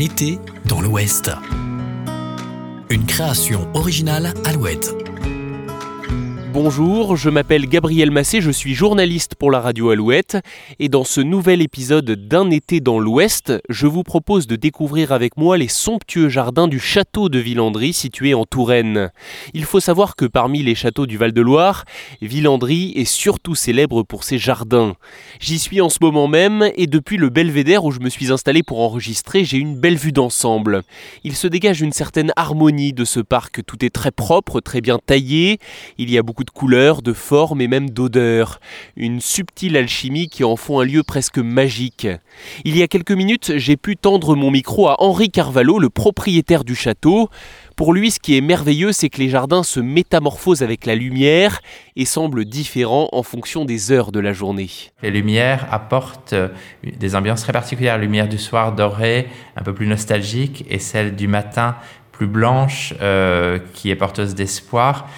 été dans l'Ouest. Une création originale Alouette. Bonjour, je m'appelle Gabriel Massé, je suis journaliste pour la radio Alouette et dans ce nouvel épisode d'un été dans l'Ouest, je vous propose de découvrir avec moi les somptueux jardins du château de Villandry situé en Touraine. Il faut savoir que parmi les châteaux du Val-de-Loire, Villandry est surtout célèbre pour ses jardins. J'y suis en ce moment même et depuis le belvédère où je me suis installé pour enregistrer, j'ai une belle vue d'ensemble. Il se dégage une certaine harmonie de ce parc, tout est très propre, très bien taillé, il y a beaucoup de couleurs, de formes et même d'odeurs. Une subtile alchimie qui en font un lieu presque magique. Il y a quelques minutes, j'ai pu tendre mon micro à Henri Carvalho, le propriétaire du château. Pour lui, ce qui est merveilleux, c'est que les jardins se métamorphosent avec la lumière et semblent différents en fonction des heures de la journée. Les lumières apportent euh, des ambiances très particulières. La lumière du soir dorée, un peu plus nostalgique, et celle du matin plus blanche, euh, qui est porteuse d'espoir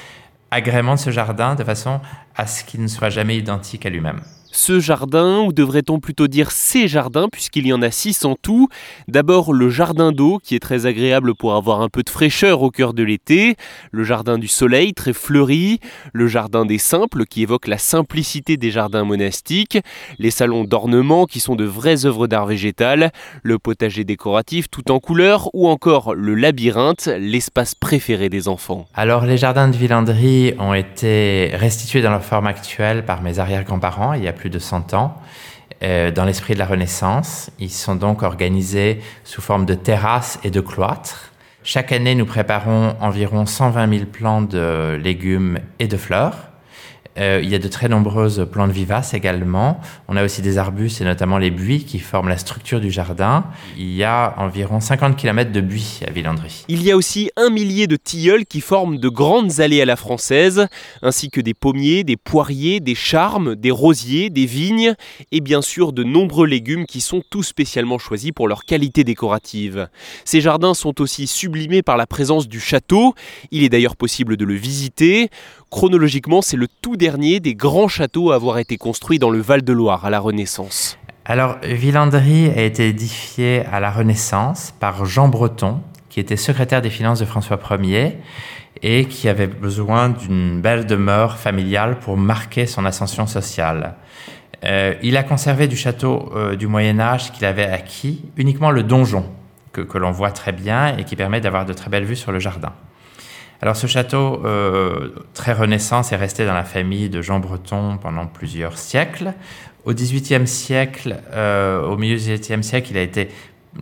agrémente ce jardin de façon à ce qu'il ne soit jamais identique à lui-même ce jardin, ou devrait-on plutôt dire ces jardins, puisqu'il y en a six en tout. D'abord le jardin d'eau, qui est très agréable pour avoir un peu de fraîcheur au cœur de l'été, le jardin du soleil, très fleuri, le jardin des simples, qui évoque la simplicité des jardins monastiques, les salons d'ornement, qui sont de vraies œuvres d'art végétal, le potager décoratif tout en couleurs, ou encore le labyrinthe, l'espace préféré des enfants. Alors les jardins de Villandry ont été restitués dans leur forme actuelle par mes arrière-grands-parents de 100 ans, euh, dans l'esprit de la Renaissance. Ils sont donc organisés sous forme de terrasses et de cloîtres. Chaque année, nous préparons environ 120 000 plants de légumes et de fleurs. Euh, il y a de très nombreuses plantes vivaces également. On a aussi des arbustes et notamment les buis qui forment la structure du jardin. Il y a environ 50 km de buis à Villandry. Il y a aussi un millier de tilleuls qui forment de grandes allées à la française, ainsi que des pommiers, des poiriers, des charmes, des rosiers, des vignes et bien sûr de nombreux légumes qui sont tous spécialement choisis pour leur qualité décorative. Ces jardins sont aussi sublimés par la présence du château. Il est d'ailleurs possible de le visiter. Chronologiquement, c'est le tout dernier des grands châteaux à avoir été construit dans le Val-de-Loire à la Renaissance. Alors, Villandry a été édifié à la Renaissance par Jean Breton, qui était secrétaire des finances de François Ier et qui avait besoin d'une belle demeure familiale pour marquer son ascension sociale. Euh, il a conservé du château euh, du Moyen Âge qu'il avait acquis uniquement le donjon, que l'on voit très bien et qui permet d'avoir de très belles vues sur le jardin. Alors ce château euh, très renaissance est resté dans la famille de Jean Breton pendant plusieurs siècles. Au XVIIIe siècle, euh, au milieu du XVIIIe siècle, il a été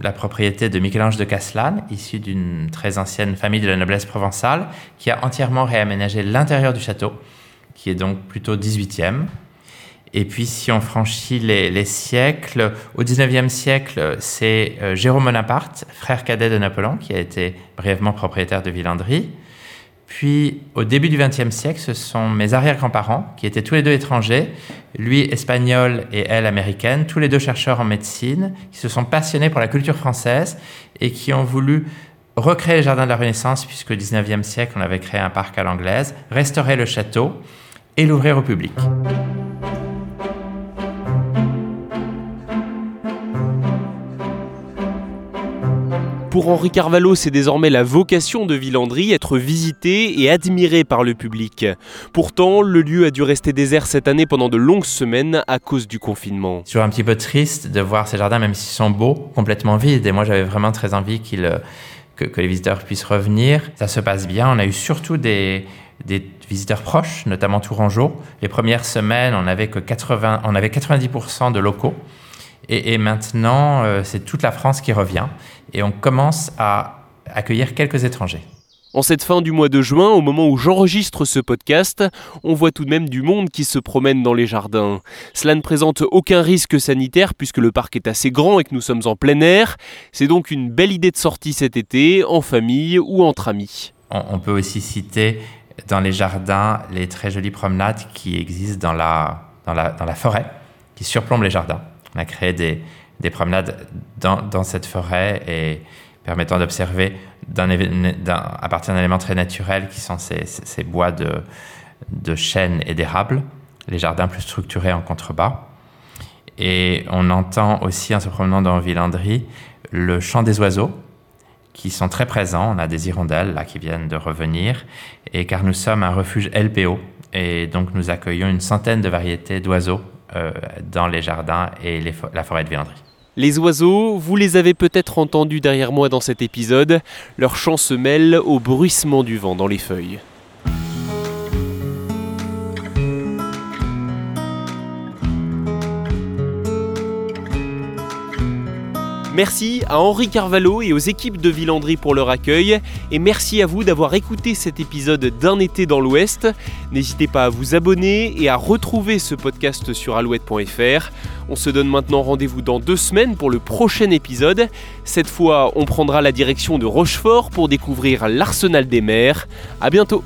la propriété de Michel-Ange de Castellane, issu d'une très ancienne famille de la noblesse provençale, qui a entièrement réaménagé l'intérieur du château, qui est donc plutôt XVIIIe. Et puis, si on franchit les, siècles, au XIXe siècle, c'est euh, Jérôme Bonaparte, frère cadet de Napoléon, qui a été brièvement propriétaire de Villandry. Puis, au début du XXe siècle, ce sont mes arrière-grands-parents, qui étaient tous les deux étrangers, lui espagnol et elle américaine, tous les deux chercheurs en médecine, qui se sont passionnés pour la culture française et qui ont voulu recréer le jardin de la Renaissance, puisque au XIXe siècle, on avait créé un parc à l'anglaise, restaurer le château et l'ouvrir au public. Pour Henri Carvalho, c'est désormais la vocation de Villandry, être visité et admiré par le public. Pourtant, le lieu a dû rester désert cette année pendant de longues semaines à cause du confinement. C'est toujours un petit peu triste de voir ces jardins, même s'ils sont beaux, complètement vides. Et moi, j'avais vraiment très envie que, que, les visiteurs puissent revenir. Ça se passe bien. On a eu surtout des, des visiteurs proches, notamment Tourangeau. Les premières semaines, on avait, que 80, on avait 90% de locaux. Et, maintenant, euh, c'est toute la France qui revient. Et on commence à accueillir quelques étrangers. En cette fin du mois de juin, au moment où j'enregistre ce podcast, on voit tout de même du monde qui se promène dans les jardins. Cela ne présente aucun risque sanitaire puisque le parc est assez grand et que nous sommes en plein air. C'est donc une belle idée de sortie cet été, en famille ou entre amis. On, peut aussi citer dans les jardins les très jolies promenades qui existent dans la, dans la, dans la forêt, qui surplombent les jardins. On a créé des, des promenades dans, cette forêt et permettant d'observer à partir d'un élément très naturel qui sont ces, bois de, de chênes et d'érable, les jardins plus structurés en contrebas. Et on entend aussi, en se promenant dans Villandry, le chant des oiseaux, qui sont très présents. On a des hirondelles là qui viennent de revenir, et car nous sommes un refuge LPO, et donc nous accueillons une centaine de variétés d'oiseaux dans les jardins et la forêt de Villandry. Les oiseaux, vous les avez peut-être entendus derrière moi dans cet épisode, leur chant se mêle au bruissement du vent dans les feuilles. Merci à Henri Carvalho et aux équipes de Villandry pour leur accueil, et merci à vous d'avoir écouté cet épisode d'un été dans l'Ouest. N'hésitez pas à vous abonner et à retrouver ce podcast sur alouette.fr. On se donne maintenant rendez-vous dans deux semaines pour le prochain épisode. Cette fois, on prendra la direction de Rochefort pour découvrir l'arsenal des mers. A bientôt